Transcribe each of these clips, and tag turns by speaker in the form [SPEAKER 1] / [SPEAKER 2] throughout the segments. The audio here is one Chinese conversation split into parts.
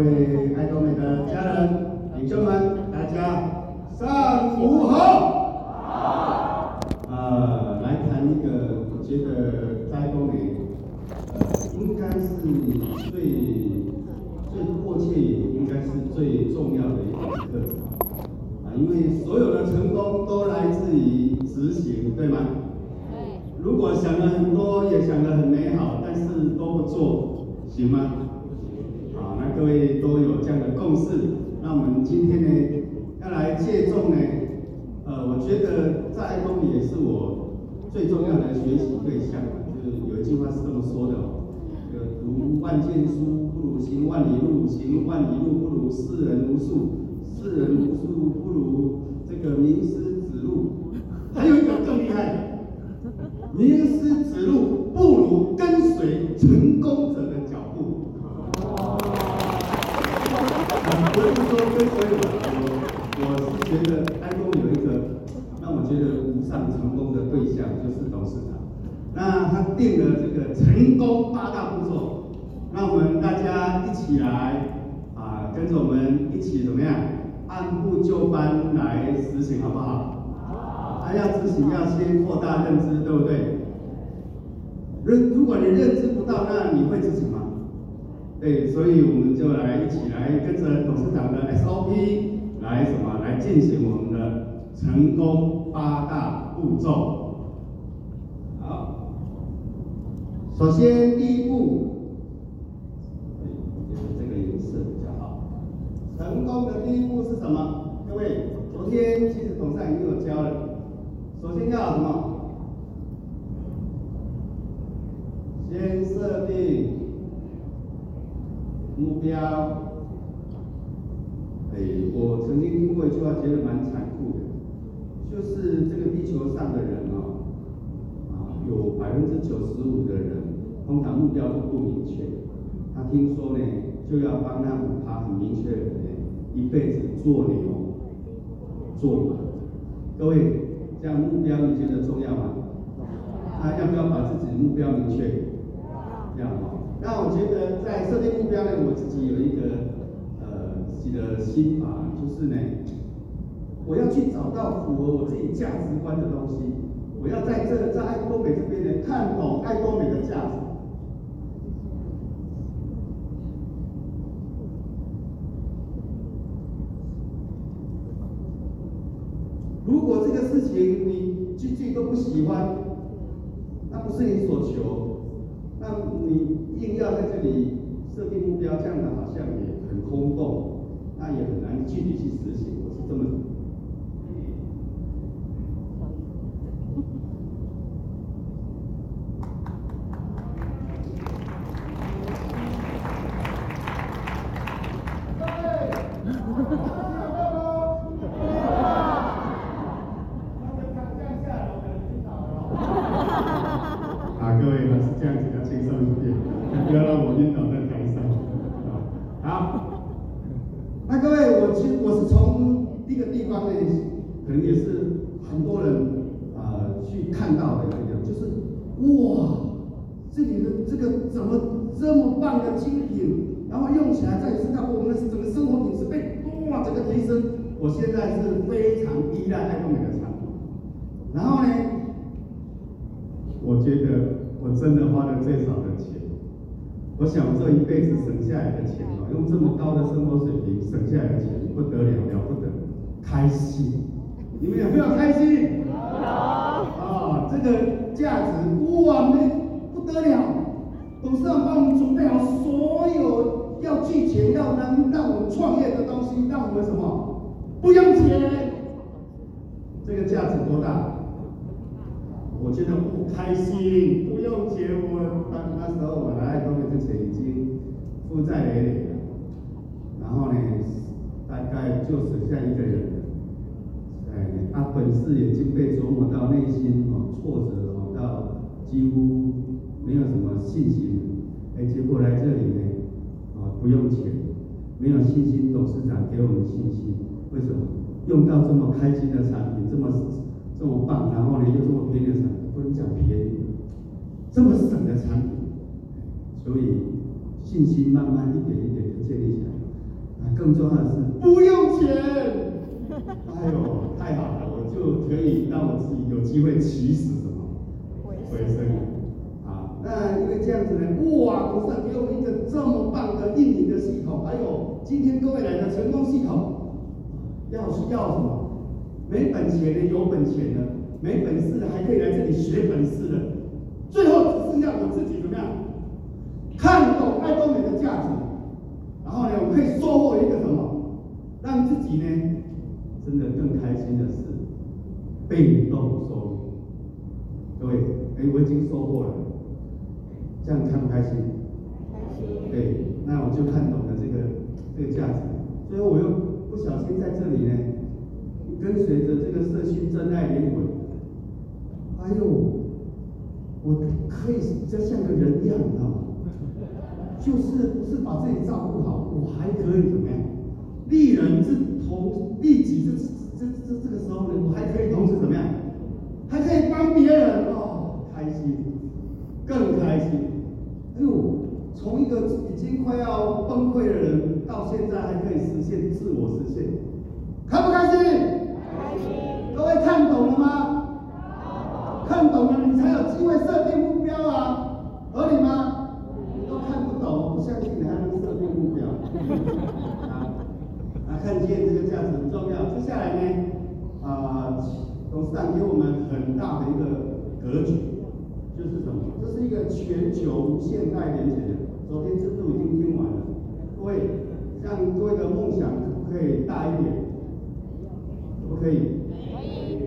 [SPEAKER 1] 位爱多美的家人、领袖们，大家上午好。好。呃，来谈一个，我觉得在爱多美，呃，应该是最最迫切，也应该是最重要的一个课程啊，因为所有的成功都来自于执行，对吗？对。如果想了很多，也想得很美好，但是都不做，行吗？各位都有这样的共识，那我们今天呢，要来借重呢，呃，我觉得在爱多美也是我最重要的学习对象，就是有一句话是这么说的哦，这个读万卷书不如行万里路，行万里路不如识人无数，识人无数不如这个名师指路，还有一个更厉害，名师指路不如跟随成功者的脚步。不是说跟随我，我我是觉得爱多美有一个让我觉得无上成功的对象，就是董事长。那他定了这个成功八大步骤，让我们大家一起来啊，跟着我们一起怎么样，按部就班来实行，好不好？好。要执行，要先扩大认知，对不对？认，如果你认知不到，那你会执行？对，所以我们就来一起来跟着董事长的 SOP 来什么来进行我们的成功八大步骤。好，首先第一步，我觉得这个颜色比较好。成功的第一步是什么？各位，昨天其实董事长已经有教了。首先要什么？先设定。目标，哎，我曾经听过一句话，觉得蛮残酷的，就是这个地球上的人哦，啊，有百分之九十五的人，通常目标都不明确。他听说呢，就要帮那五趴很明确的人呢，一辈子做牛做马。各位，这样目标你觉得重要吗？他要不要把自己目标明确？那我觉得在设定目标呢，我自己有一个呃自己的心法，就是呢，我要去找到符合我自己价值观的东西，我要在这在爱多美这边呢看懂爱多美的价值。如果这个事情你句句都不喜欢，那不是你所求。那你硬要在这里设定目标，这样的好像也很空洞，那也很难具体去实行。我是这么。其实我是从一个地方呢可能也是很多人啊、呃、去看到的一样，就是哇，这里的这个怎么这么棒的精品，然后用起来在新加坡，我们的整个生活品质被哇整个提升。我现在是非常依赖爱多美的产品，然后呢，我觉得我真的花了最少的钱，我想这一辈子省下来的钱啊，用这么高的生活水平省下来的钱不得了，了不得，开心。你们有没有开心？好啊，这个价值哇，那不得了！董事长帮我们准备好所有要寄钱、要能让我们创业的东西，让我们什么不用钱？这个价值多大？我觉得不开心，不用结婚。当那时候我来爱多美之前已经负债累累了，然后呢，大概就剩下一个人了。哎，他、本事已经被琢磨到内心哦，挫折哦，到几乎没有什么信心。哎，结果来这里呢，啊，不用钱，没有信心，董事长给我们信心。为什么？用到这么开心的产品，这么这么棒，然后呢又这么便宜的产品，不能讲便宜，这么省的产品，所以信心慢慢一点一点就建立起来。啊更重要的是不用钱。哎呦，太好了，我就可以让我自己有机会起死什么回生啊！那因为这样子呢，哇，董事长给我们一个这么棒的运营的系统，还有今天各位来的成功系统，要是要什么？没本钱的有本钱的，没本事的还可以来这里学本事的，怎么样？看懂爱多美的价值，然后呢，我可以收获一个什么？让自己呢，真的更开心的是，被动收入。各位，哎，我已经收获了，这样开不开心？开心。对，那我就看懂了这个这个价值，所以我又不小心在这里呢，跟随着这个社区真爱灵魂，我可以就像个人一样，你知道吗？就是不是把自己照顾好，我还可以怎么样？利人之同利己之这这这个时候呢，我还可以同时怎么样？还可以帮别人哦，开心，更开心。哎呦，从一个已经快要崩溃的人，到现在还可以实现自我实现，开不开心？开心。各位看懂了吗？看懂了，你才有机会设定目标啊，合理吗？不相信你还能设定目标啊？啊，看见这个价值很重要。接下来呢，啊，董事长给我们很大的一个格局，就是什么？这是一个全球现代连结的。昨天制度已经听完了，各位，像各位的梦想可不可以大一点？可不可以？可以。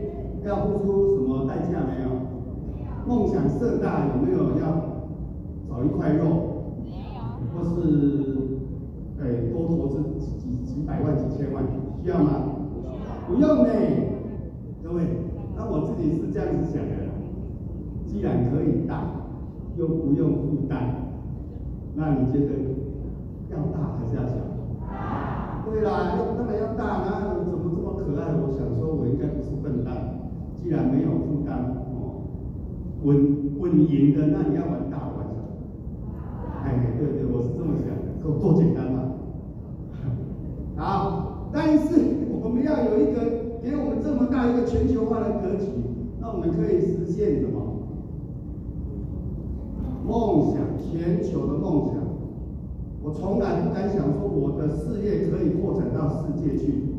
[SPEAKER 1] 要付出什么代价没有？梦想盛大有没有要找一块肉？或是，哎，多投资几几几百万、几千万，需要吗？不用呢，己是这样子想的，既然可以大，又不用负担，那你觉得要大还是要小？对啦，要当然要大。那怎么这么可爱？我想说，我应该不是笨蛋。既然没有负担，哦，稳稳赢的，那你要玩大的。哎，对对，我是这么想的，够多简单嘛。好，但是我们要有一个给我们这么大一个全球化的格局，那我们可以实现什么？梦想，全球的梦想。我从来不敢想说我的事业可以扩展到世界去，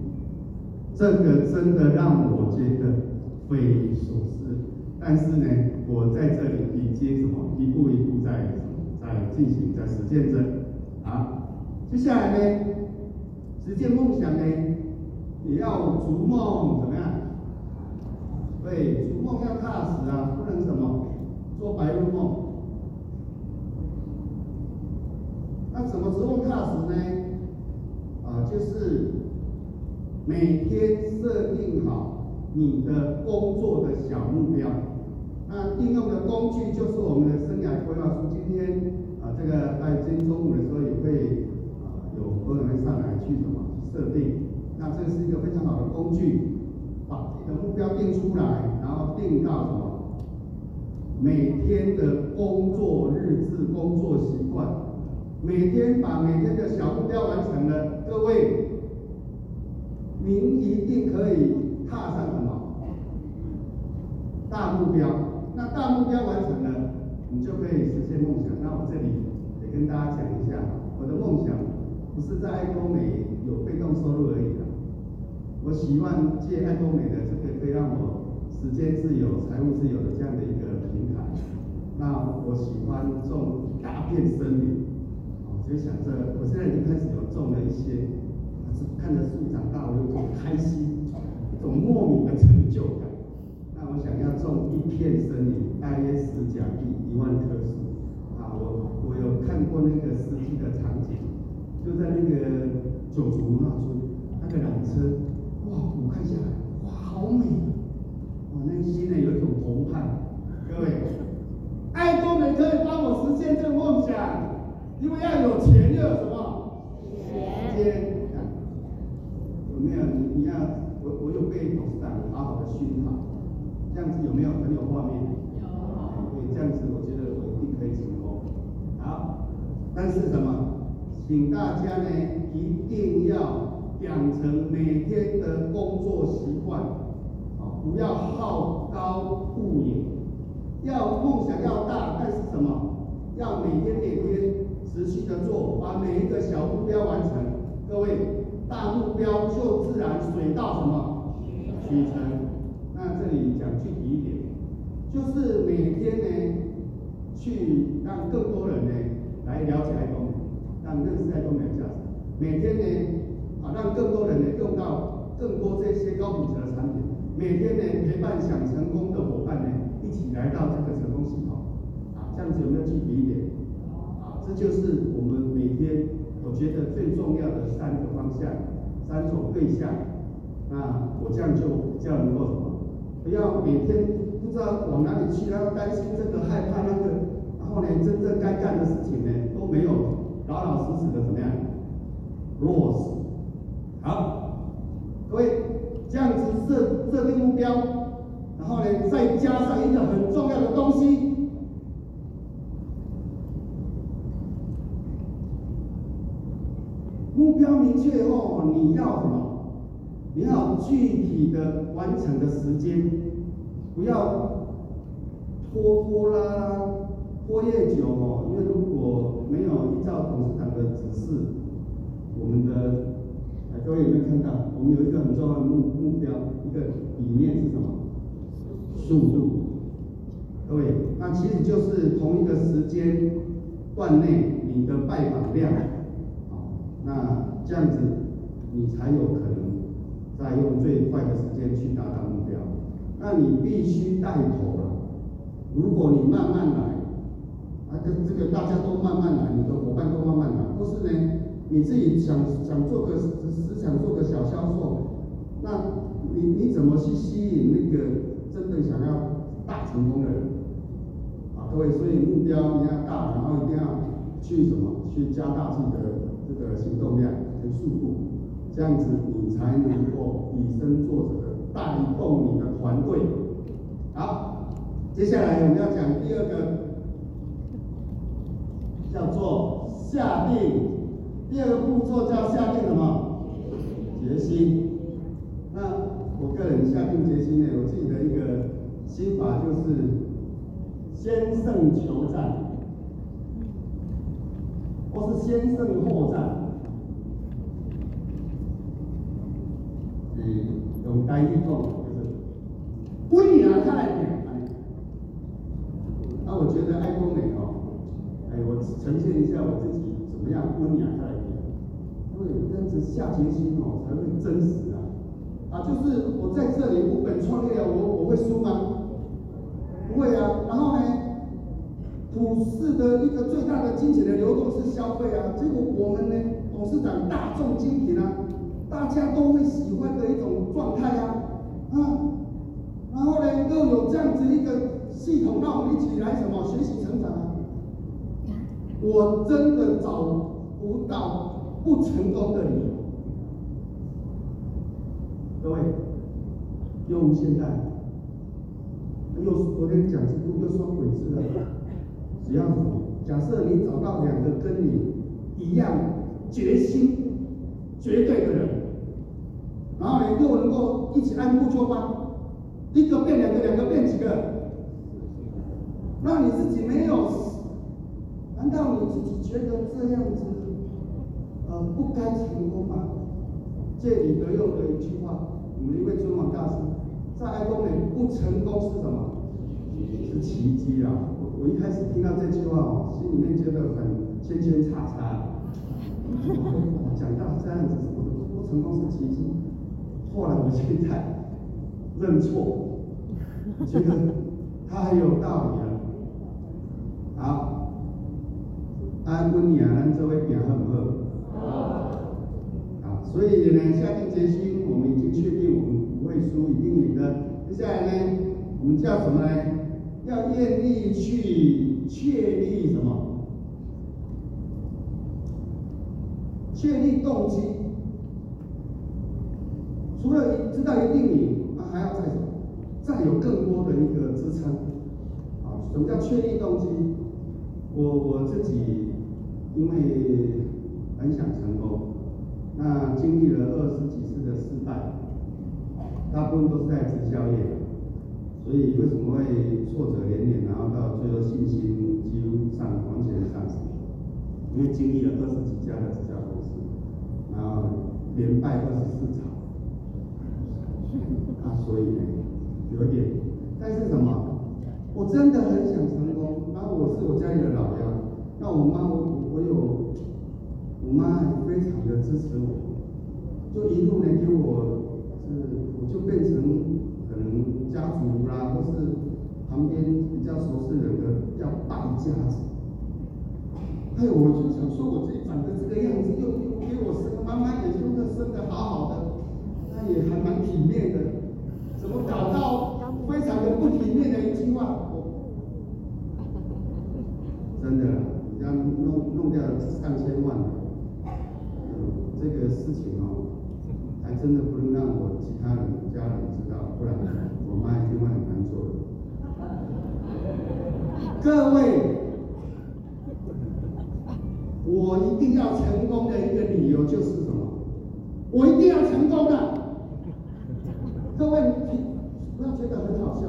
[SPEAKER 1] 这个真的让我觉得匪夷所思。但是呢，我在这里已经什么，一步一步在。在进行，在实践着，啊，接下来呢，实践梦想呢，也要逐梦怎么样？对，逐梦要踏实啊，不能什么做白日梦。那怎么逐梦踏实呢？啊，就是每天设定好你的工作的小目标。那应用的工具就是我们的生涯规划书。今天啊，这个在今天中午的时候也会啊有工人上来去什么设定。那这是一个非常好的工具，的目标定出来，然后定到什么每天的工作日志、工作习惯。每天把每天的小目标完成了，各位，您一定可以踏上什么大目标。那大目标完成了，你就可以实现梦想。那我这里也跟大家讲一下，我的梦想不是在爱多美有被动收入而已。我希望借爱多美的这个可以让我时间自由、财务自由的这样的一个平台。那我喜欢种一大片森林，我就想着，我现在已经开始有种了一些，看着树长大，我有种开心，一种莫名的成就感。那我想要种一片森林，大约十甲地一万棵树。啊，我我有看过那个实际的场景，就在那个九族那村，那个缆车，哇，我看下来，哇，好美，我内心呢有一种澎湃。各位，爱多美可以帮我实现这个梦想，因为要有钱要有什么？钱。有没有？你你要，我我有被董事长好好的熏陶。这样子有没有很有画面？有。对，这样子我觉得我一定可以成功。好，但是什么？请大家呢一定要养成每天的工作习惯，啊，不要好高骛远，要梦想要大，但是什么？要每天每天持续的做，把每一个小目标完成。各位，大目标就自然水到什么？渠成。那这里讲具体一点，就是每天呢，去让更多人呢来了解爱东，让认识爱东美的价值。每天呢，啊，让更多人呢用到更多这些高品质的产品。每天呢，陪伴想成功的伙伴呢一起来到这个成功系统。啊这样子有没有具体一点？啊，这就是我们每天我觉得最重要的三个方向，三种对象。那我这样就比较能够什么？不要每天不知道往哪里去，然后担心这个害怕那个，然后呢，真正该干的事情呢都没有老老实实的怎么样落实。好，各位这样子设设定目标，然后呢再加上一个很重要的东西。目标明确以后，你要什么？你要具体的完成的时间，不要拖拖拉拉，拖越久哦。因为如果没有依照董事长的指示，我们的各位有没有看到？我们有一个很重要的目目标，一个理念是什么？速度。各位，那其实就是同一个时间段内你的拜访量。那这样子，你才有可能在用最快的时间去达到目标。那你必须带头啊。如果你慢慢来，啊，这这个大家都慢慢来，你的伙伴都慢慢来，或是呢，你自己想想做个只是想做个小销售，那你你怎么去吸引那个真的想要大成功的人？啊，各位，所以目标一定要大，然后一定要去什么？去加大自己的。这个行动量跟速度，这样子你才能够以身作则的带动你的团队。好，接下来我们要讲第二个，叫做下定。第二个步骤叫下定什么？决心。那我个人下定决心呢，我自己的一个心法就是先胜求战。或是先胜后战，嗯，用台语讲就是，温雅看来点，那我觉得爱多美哦，哎，我呈现一下我自己么样温雅看来点，因为这样子下决心哦才会真实啊，啊，就是我在这里无本创业，我我会输吗？不会啊，然后呢？股市的一个最大的金钱的流动是消费啊，结果我们呢，董事长大众精品啊，大家都会喜欢的一种状态啊，啊，然后呢，又有这样子一个系统，让我们一起来什么学习成长啊，我真的找不到不成功的理由。各位，用现在又昨天讲制度又双轨制了。只要假设你找到两个跟你一样决心、绝对的人，然后你又能够一起按部就班，一个变两个，两个变几个，那你自己没有？难道你自己觉得这样子呃不该成功吗？借李德用的一句话，我们一位尊王大师在爱多美不成功是什么？是奇迹啊！我我一开始听到这句话，心里面觉得很圈圈叉叉。讲到这样子，我不成功是奇迹。后来我现在认错，觉得他很有道理啊。好，安温雅兰这位表很不好？啊，所以呢，下定决心，我们已经确定我们不会输，一定赢的。接下来呢，我们叫什么呢？要愿意去确立什么？确立动机。除了知道一定赢，那还要再什么？再有更多的一个支撑。啊，什么叫确立动机？我我自己因为很想成功，那经历了二十几次的失败，大部分都是在直销业，所以为什么会挫折连连，然后到最后信心几乎上完全丧失？因为经历了二十几家的直销公司，然后连败二十四场，啊，所以呢，有点，但是什么？我真的很想成功，然后我是我家里的老幺，那我妈我我有，我妈非常的支持我，就一路呢给我，是我就变成可能家族啦，或是旁边比较熟识人的叫败家子，还有我就想说我自己长得这个样子，又又给我生妈妈也生的生的好好的，她也还蛮体面的，怎么搞到非常的不体面的一句话？真的，要弄弄掉上千万，嗯，这个事情哦，还真的不能让我其他人家人知道，不然我妈一定会很难做的。各位，我一定要成功的一个理由就是什么？我一定要成功的。各位，你不要觉得很好笑，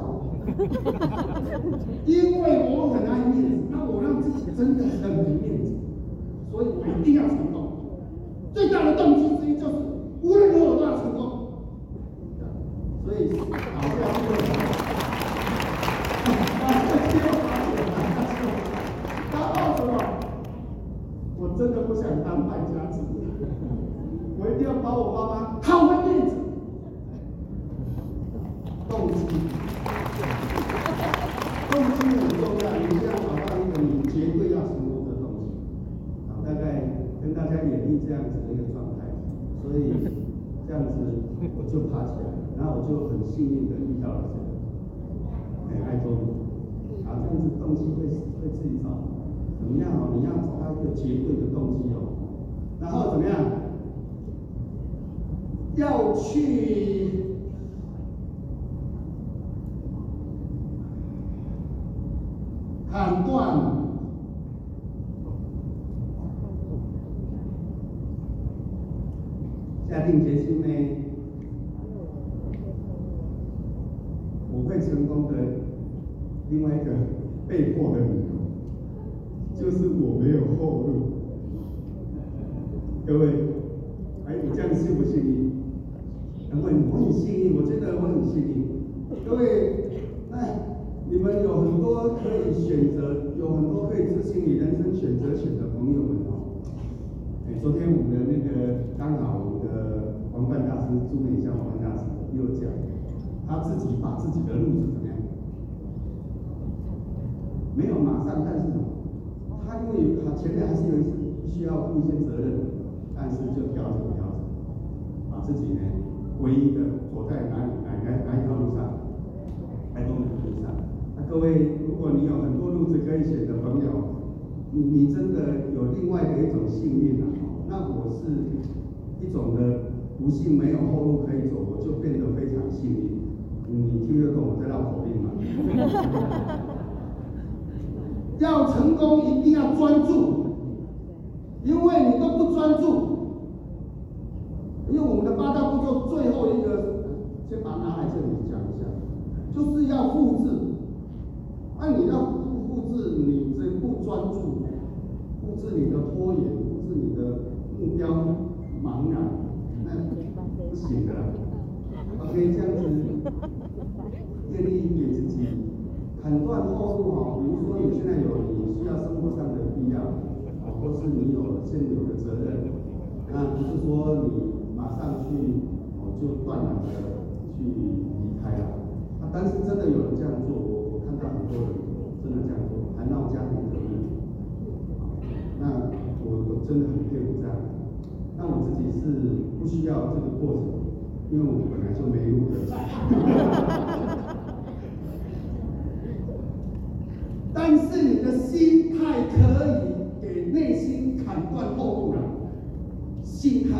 [SPEAKER 1] 因为我很爱面子。那我让自己真的很没面子，所以我一定要成功。最大的动机之一就是无论如何都要成功。真的不想当败家子，我一定要把我妈妈讨回面子。动机，动机很重要，你这样好。你绝对要成功的东西，好，大概跟大家演绎这样子。的一个状态，所以这样子。我就爬起来，然后我就很幸运的遇到了这个，哎，爱多美，啊，这样子动机会会自己找，怎么样哦？你要找到一个绝对的动机哦，然后怎么样？要去砍断。下定决心呢，我会成功的。另外一个被迫的理由，就是我没有后路。各位，哎，你这样幸不幸运？各位，我很幸运，我觉得我很幸运。各位，哎，你们有很多可以选择，有很多可以执行你人生选择权的朋友们哦。哎，昨天我们的那个刚好。我们的，王冠大师朱美香王冠大师又讲，他自己把自己的路是怎么样？没有马上，但是什么？他因为他前面还是有一些需要负一些责任的，但是就调整调整，把自己呢唯一的走在哪里哪哪哪一条路上，开通的路上。那各位，如果你有很多路子可以选的朋友，你你真的有另外的一种幸运啊！那我是。一种的不幸没有后路可以走，我就变得非常幸运。你听得懂我在绕口令吗？要成功一定要专注，因为你都不专注。因为我们的八大步骤最后一个，先把它拿来这里讲一下，就是要复制。那你要复复制，你这不专注，复制你的拖延，复制你的目标。茫然，那不行的。OK，这样子建议给自己砍断后路哈。比如说你现在有你需要生活上的必要，或是你有现有的责任，那不是说你马上去哦就断然的去离开了。啊，但是真的有人这样做，我我看到很多人真的这样做，还闹家庭革命。那我我真的很佩服这样。那我自己是不需要这个过程，因为我本来就没路的是你的心态可以给内心砍断后路了。心态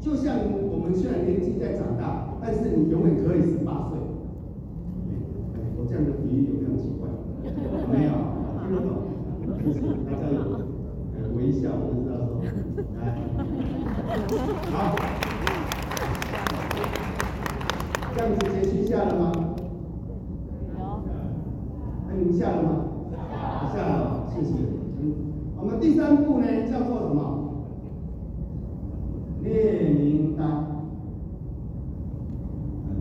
[SPEAKER 1] 就像我们虽然年纪在长大，但是你永远可以十八岁。我这样的比喻有没有奇怪？没有，听得懂？谢谢大家有。呃微笑，我就知道说，来，好，这样子结束下了吗？有。那你们下了吗？下了，谢谢。我们第三步呢叫做什么？列名单。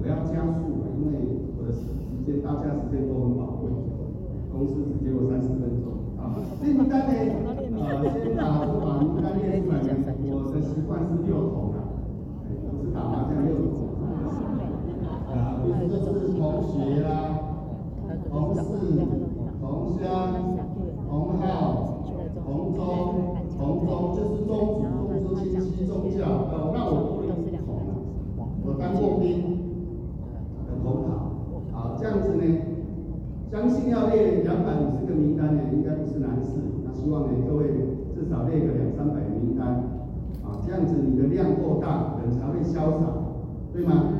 [SPEAKER 1] 我要加速了，因为我的时间，大家时间都很宝贵，公司只给我三十分钟。啊，列名单呢，呃，先把我把名单列出来。我的习惯是六筒的，我是打麻将六筒。啊，比如说是同学啦，同事、同乡、同号、同宗、同宗，就是宗族、宗亲戚、宗教。呃，那我不用筒了，我当过兵。很好，好，这样子呢，相信要列两百五十个名单呢，应该不是难事。那希望呢，各位至少列个两三百个名单，啊，这样子你的量够大，人才会潇洒，对吗？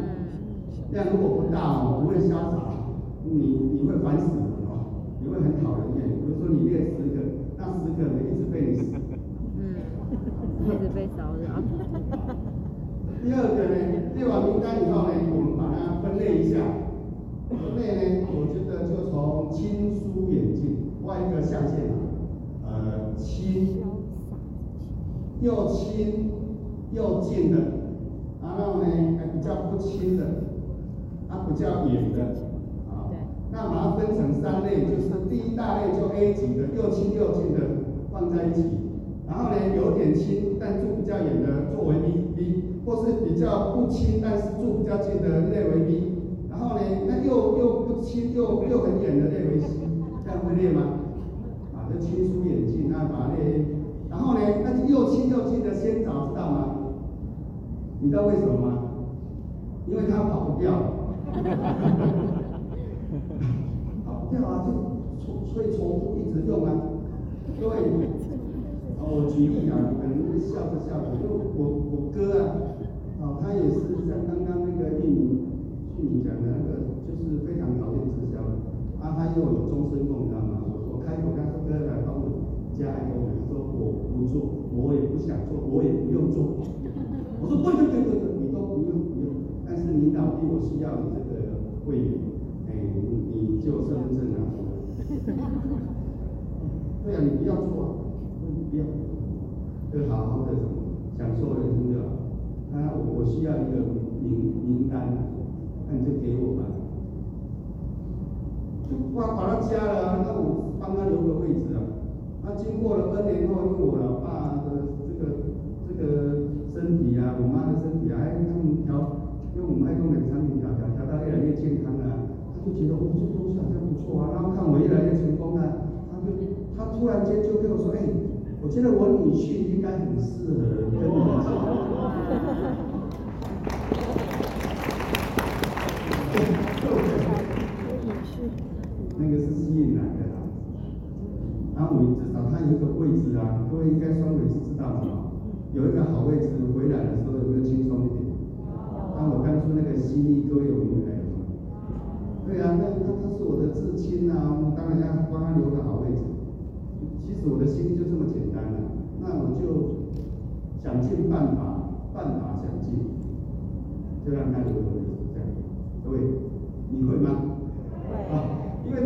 [SPEAKER 1] 量如果不大，不会潇洒，你你会烦死的哦，你会很讨人厌。比如说你列十个，那十个人一直被你死，嗯，一直被骚扰。第二个呢，列完名单以后呢，我们把它分类一下。分类呢，我觉得就从亲疏远近画一个象限，呃，亲，又亲又近的，然后呢，还比较不亲的，啊，比较远的，啊，那把它分成三类，就是第一大类就 A 级的，又亲又近的放在一起，然后呢，有点亲但住比较远的作为 B B。或是比较不亲，但是住比较近的列为 B，然后呢，那又又不亲又又很远的列为 C，这样会列吗？啊，这亲疏远近，那把它列。然后呢，那就又亲又近的先找，知道吗？你知道为什么吗？因为他跑不掉，跑不掉啊，就重所以重复一直用啊，各位。我举例啊，可能会笑着笑着，因为我我哥啊，哦，他也是像刚刚那个玉明玉明讲的那个，就是非常讨厌直销的，啊，他又有终身梦，你知道吗？我我开口跟他说哥来帮我加一个，他说我不做，我也不想做，我也不用做。我说对对对对对，你都不用不用，但是领导逼我需要你这个会员，哎，你就身份证拿出来。对啊，你不要做啊。你不要，就好好的什么享受人生就好。那我需要一个名名单，那你就给我吧。就把把他加了，啊那我帮他留个位置啊。那经过了 N 年后，因为我老爸的这个这个身体啊，我妈的身体啊，哎，他们调，因为我们爱多美产品调调调到越来越健康啊，他就觉得哦，这东西好像不错啊。然后看我越来越成功啊，他就他突然间就跟我说，哎。我觉得我女婿应该很适合跟你们讲。那个是吸引来的啦。然后我有一个位置啊，各位应该双腿是知道的嘛。有一个好位置，回来的时候有没有轻松一点？那我当初那个心意，各位有没有？对啊，那那他是我的至亲啊，我当然要帮他留个好位置。其实我的心意就这么简单了，那我就想尽办法，办法想尽，就让他留个位置，这样，各位，你会吗？会。啊，因为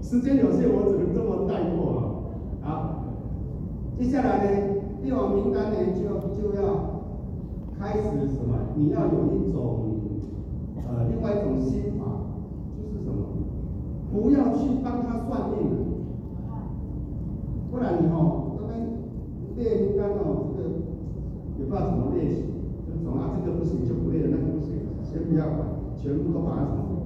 [SPEAKER 1] 时间有限，我只能这么带过啊。好，接下来呢，列完名单呢，就就要开始什么？你要有一种呃，另外一种心法，就是什么？不要去帮他算命。不然你哦，这边列名单哦，这个也不知道怎么列起，就总啊这个不行就不列，那个不行，先不要管，全部都把它什么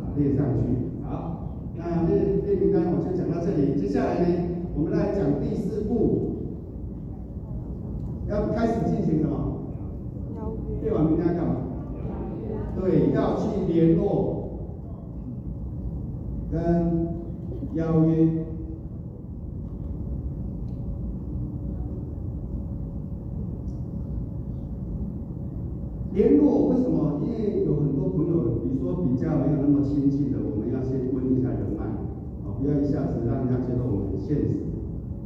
[SPEAKER 1] 啊列上去。好，那列列名单我就讲到这里，接下来呢，我们来讲第四步，要开始进行什么？对吧？明天要干嘛？对，要去联络跟邀约。联络为什么？因为有很多朋友，比如说比较没有那么亲近的，我们要先问一下人脉，啊，不要一下子让人家觉得我们很现实。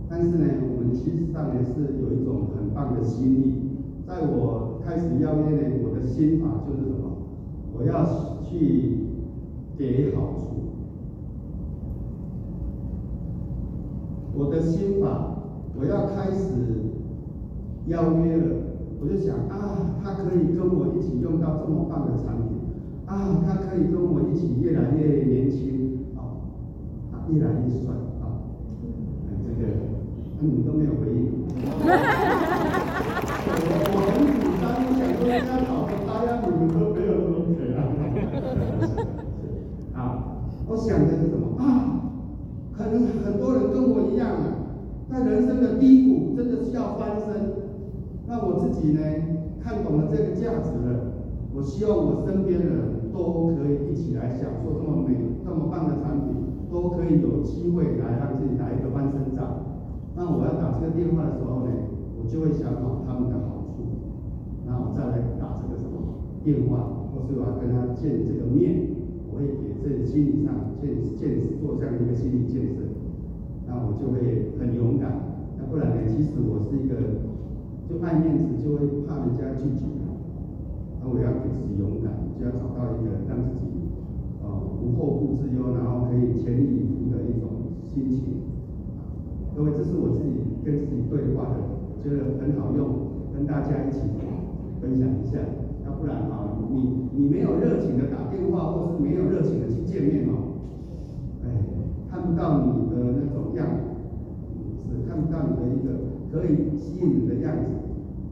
[SPEAKER 1] 但是呢，我其实上也是有一种很棒的心意。在我开始邀约呢，我的心法就是什么？我要去给好处。我的心法，我要开始邀约了，我就想啊，他可以跟我一起用到这么棒的产品，啊，他可以跟我一起越来越年轻，啊，啊，越来越帅，你都没有回应。我我很紧张，我想说人家老婆大家你们都没有那么可爱。啊，我想的是什么啊？可能很多人跟我一样啊，在人生的低谷，真的是要翻身。那我自己呢，看懂了这个价值了，我希望我身边的人都可以一起来享受这么美、这么棒的产品，都可以有机会来让自己打一个翻身仗。那我要打这个电话的时候呢，我就会想好他们的好处，然后再来打这个什么电话，或是我要跟他见这个面，我会给这个心理上建建做这样一个心理建设，那我就会很勇敢。那不然呢？其实我是一个就爱面子，就会怕人家拒绝。那我要给自己勇敢，就要找到一个让自己呃无后顾之忧，然后可以全力以赴的一种心情。各位，这是我自己跟自己对话的。觉得很好用，跟大家一起分享一下。要不然啊，你你没有热情的打电话，或是没有热情的去见面哦，哎，看不到你的那种样子，是看不到你的一个可以吸引你的样子，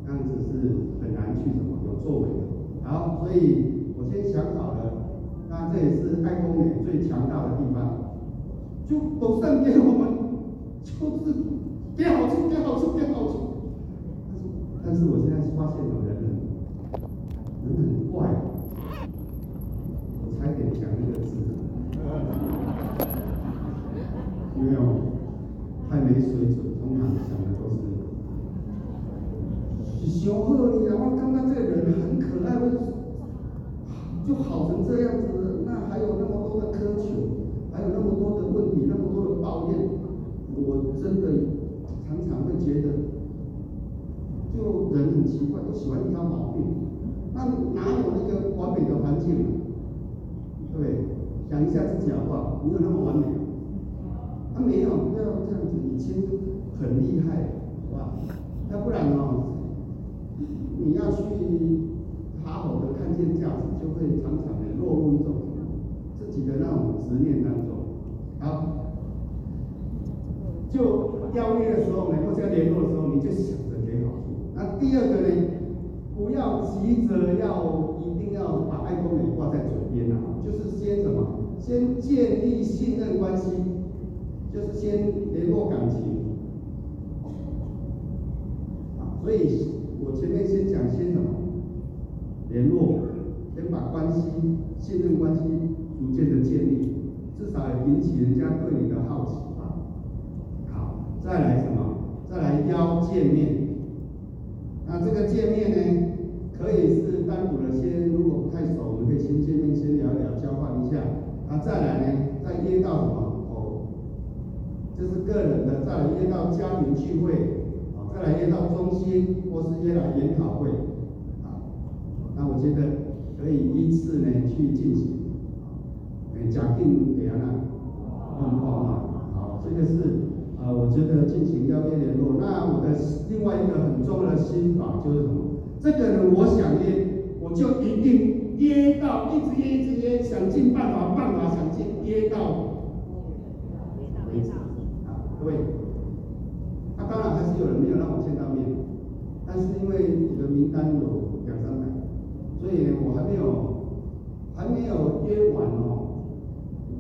[SPEAKER 1] 这样子是很难去什么有作为的。好，所以我先想好了，那这也是爱工美最强大的地方，就都上给我们，就是给好处，给好处，给好处。但是我现在发现有人很人很怪，我差点讲一个字，没有，太没水准，通常讲的都是，是小贺你啊，我刚刚这个人很可爱，就好成这样子，那还有那么多的苛求，还有那么多的问题，那么多的抱怨，我真的常常会觉得。就人很奇怪，都喜欢挑毛病。那哪有那个完美的环境？对？想一下自己好不好？没有那么完美。他、啊、没有，不要这样子，已经很厉害，好吧？要不然哦，你要去好好的看见价值，就会常常的落入一种自己的那种执念当中。好，就邀约的时候呢，或者联络的时候，你就想着给好处。那第二个呢，不要急着要一定要把爱多美挂在嘴边啊，就是先什么，先建立信任关系，就是先联络感情。啊，所以我前面先讲先什么，联络，先把关系、信任关系逐渐的建立，至少引起人家对你的好奇吧。好，再来什么？再来邀见面。那这个见面呢，可以是单独的先，如果不太熟，我们可以先见面，先聊一聊，交换一下。那再来呢，再约到什么？哦，这是个人的，再来约到家庭聚会，啊，再来约到中心，或是约来研讨会，啊，那我觉得可以依次呢去进行。哎，假定怎样呢？很好啊，好，这个是。啊、呃，我觉得进行邀约联络。那我的另外一个很重要的心法就是什么？这个人我想约，我就一定约到，一直约，一直约，想尽办法，办法想尽约到为止。啊，各位。那、啊、当然还是有人没有让我见到面，但是因为你的名单有两三百，所以呢，我还没有还没有约完哦，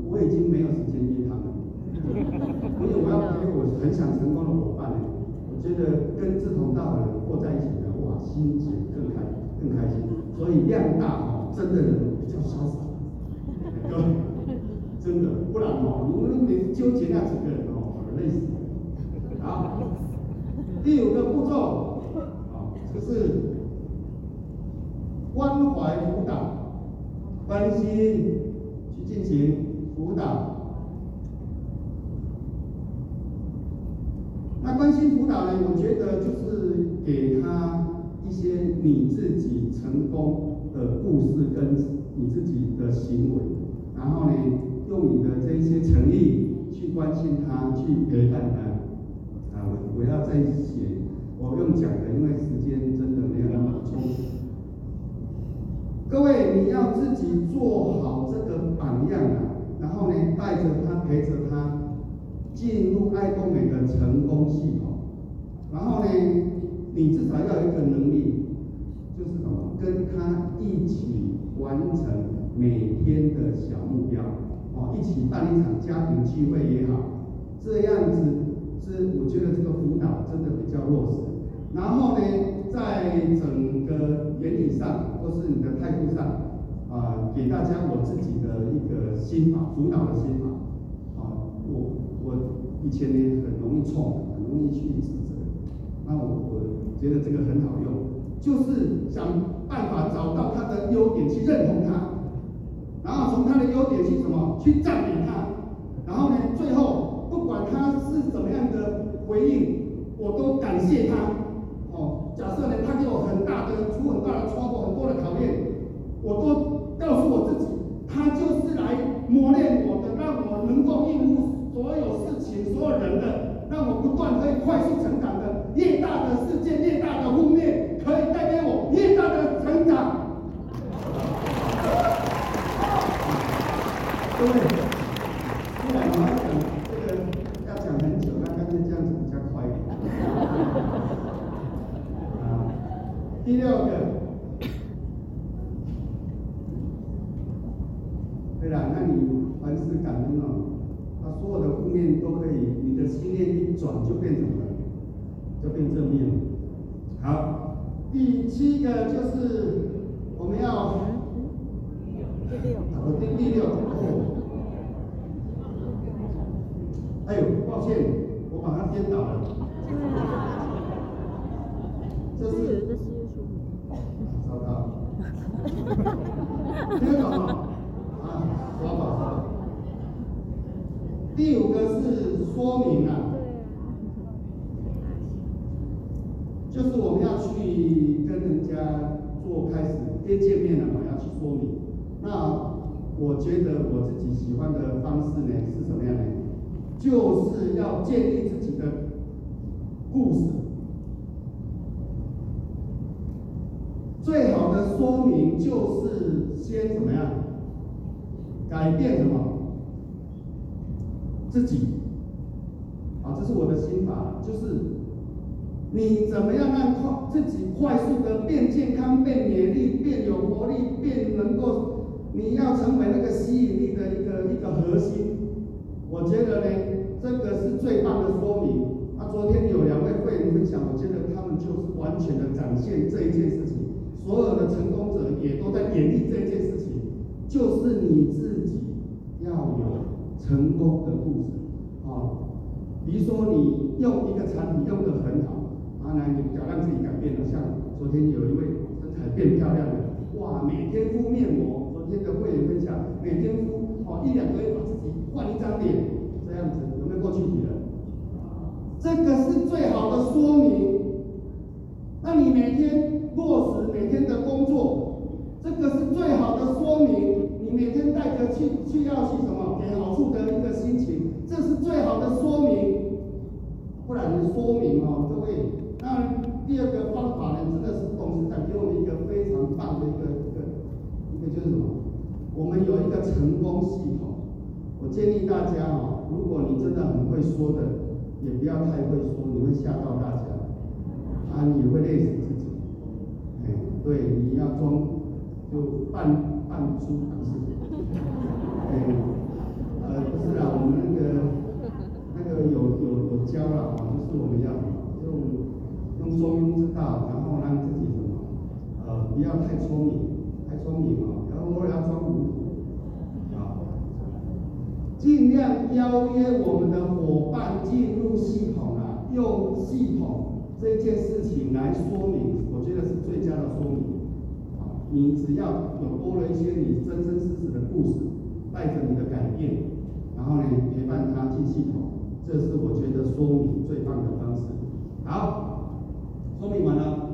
[SPEAKER 1] 我已经没有时间约他们。所以我要给我很想成功的伙伴呢，我觉得跟志同道合的人过在一起的，哇，心情更开更开心。所以量大哦，真的人比较潇洒，真的，不然哦，你们每纠结那几个人哦，累死。好，第五个步骤，啊，就是关怀辅导，关心去进行辅导。那关心辅导呢，我觉得就是给他一些你自己成功的故事跟你自己的行为，然后呢，用你的这一些诚意去关心他，去陪伴他。啊，我我要再写，我用讲的，因为时间真的没有那么充足。各位，你要自己做好这个榜样啊，然后呢，带着他，陪着他。进入爱多美的成功系统，然后呢，你至少要有一个能力，就是什么，跟他一起完成每天的小目标，哦，一起办一场家庭聚会也好，这样子是我觉得这个辅导真的比较落实。然后呢，在整个原理上或是你的态度上，啊、给大家我自己的一个心法，辅导的心法，啊，我。我以前呢很容易冲，很容易去指责，那我我觉得这个很好用，就是想办法找到他的优点去认同他，然后从他的优点去什么去赞美他，然后呢最后不管他是怎么样的回应，我都感谢他。哦，假设呢他给我很大的出很大的错误，很多的考验，我都告诉我自己，他就是来磨练我的，让我能够应付。所有事情，所有人的，让我不断可以快速成长的，越大的世界，越大的负面，可以带给我越大的成长。各位，不然我要讲这个要讲很久，那干脆这样子比较快一点。啊，第六个，对了，那你凡事感恩哦。所有的负面都可以，你的心念一转就变什么？就变正面了。好，第七个就是我们要第六，我第第六。哎呦，抱歉，我把它颠倒了。这是有一个习俗。糟糕。颠倒了。啊，刷宝。第五个是说明啊，就是我们要去跟人家做开始先见面了嘛，要去说明。那我觉得我自己喜欢的方式呢是什么样呢？就是要建立自己的故事。最好的说明就是先怎么样？改变什么？自己，啊，这是我的心法，就是你怎么样让快自己快速的变健康、变美丽、变有活力、变能够，你要成为那个吸引力的一个一个核心。我觉得呢，这个是最棒的说明。啊，昨天有两位会员分享，我觉得他们就是完全的展现这一件事情。所有的成功者也都在演绎这件事情，就是你自己要有。成功的故事，啊，比如说你用一个产品用得很好，啊，那你想让自己改变了，像昨天有一位身材变漂亮的，哇，每天敷面膜，昨天的会员分享，每天敷，哦，一两个月把自己换一张脸，这样子有没有过去体了？这个是最好的说明。那你每天落实每天的工作，这个是最好的说明。你每天带着去去要去什么？给好处的一个心情，这是最好的说明。不然你说明哦，各位，那第二个方法呢，真的是董事长给我们一个非常棒的一个一个一个就是什么？我们有一个成功系统。我建议大家哦，如果你真的很会说的，也不要太会说，你会吓到大家，啊，你会累死自己。哎，对，你要装就扮。扮猪不是，哎，呃，不是啦，我们那个那个有有有教了啊，就是我们要用用中庸之道，然后让自己什么，呃，不要太聪明，太聪明啊，然后我也要装糊涂，啊，尽量邀约我们的伙伴进入系统啊，用系统这件事情来说明，我觉得是最佳的说明。你只要有多了一些你真真实实的故事，带着你的改变，然后呢，陪伴他进系统，这是我觉得说明最棒的方式。好，说明完了，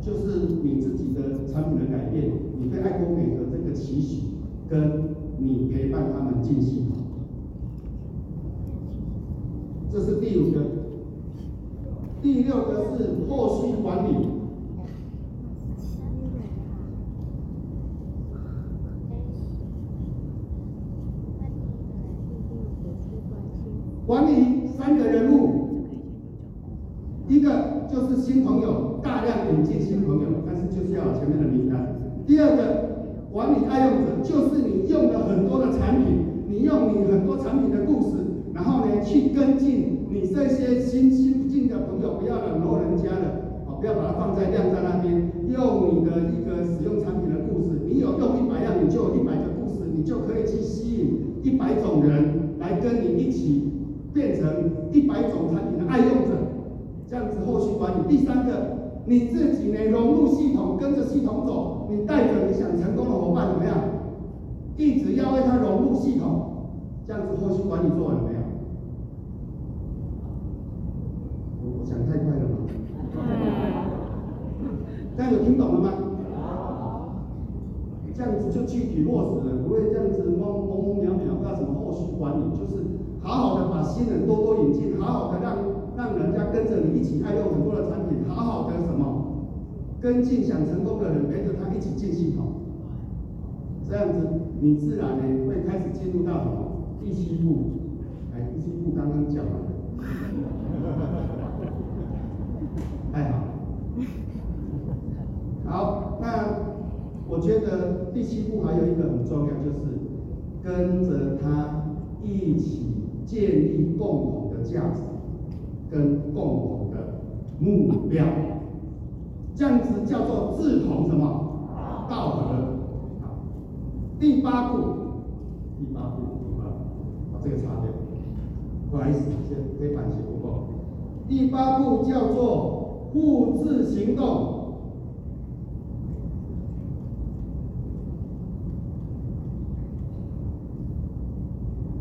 [SPEAKER 1] 就是你自己的产品的改变，你对爱多美的这个期许，跟你陪伴他们进行，这是第五个。第六个是后续管理。管理三个人物，一个就是新朋友，大量引进新朋友，但是就是要有前面的名单。第二个，管理爱用者，就是你用了很多的产品，你用你很多产品的故事，然后呢去跟进你这些新新进的朋友，不要冷落人家了，啊，不要把它放在晾在那边，用你的一个使用产品的故事，你有用一百样，你就有一百个故事，你就可以去吸引一百种人来跟你一起。变成一百种产品的爱用者，这样子后续管理。第三个，你自己呢融入系统，跟着系统走，你带着你想成功的伙伴怎么样？一直要为他融入系统，这样子后续管理做完了没有？我我讲太快了吗？大家有听懂了吗？这样子就具体落实了，不会这样子懵懵懵渺渺，要什么后续管理？就是好好的把新人多多引进，好好的让让人家跟着你一起爱用很多的产品，好好的什么跟进想成功的人陪着他一起进系统，这样子你自然呢会开始进入到第七步？哎，第七步刚刚讲完 了，太好，好那。我觉得第七步还有一个很重要，就是跟着他一起建立共同的价值跟共同的目标，这样子叫做志同什么道合。好，第八步，第八步啊，把这个擦掉，不好意思，先黑板写不够。第八步叫做复制行动。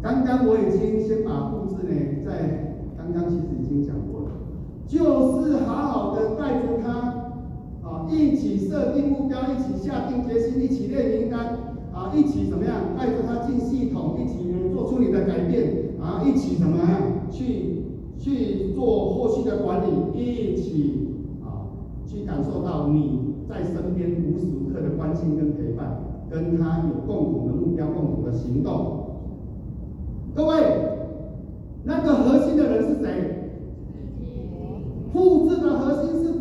[SPEAKER 1] 刚刚我已经先把复制呢，在刚刚其实已经讲过了，就是好好的带着他，一起设定目标，一起下定决心，一起列名单啊，一起怎么样带着他进系统，一起做出你的改变啊，一起怎么样去去做后续的管理，一起啊去感受到你在身边无时无刻的关心跟陪伴，跟他有共同的目标，共同的行动。各位，那个核心的人是谁？复制的核心是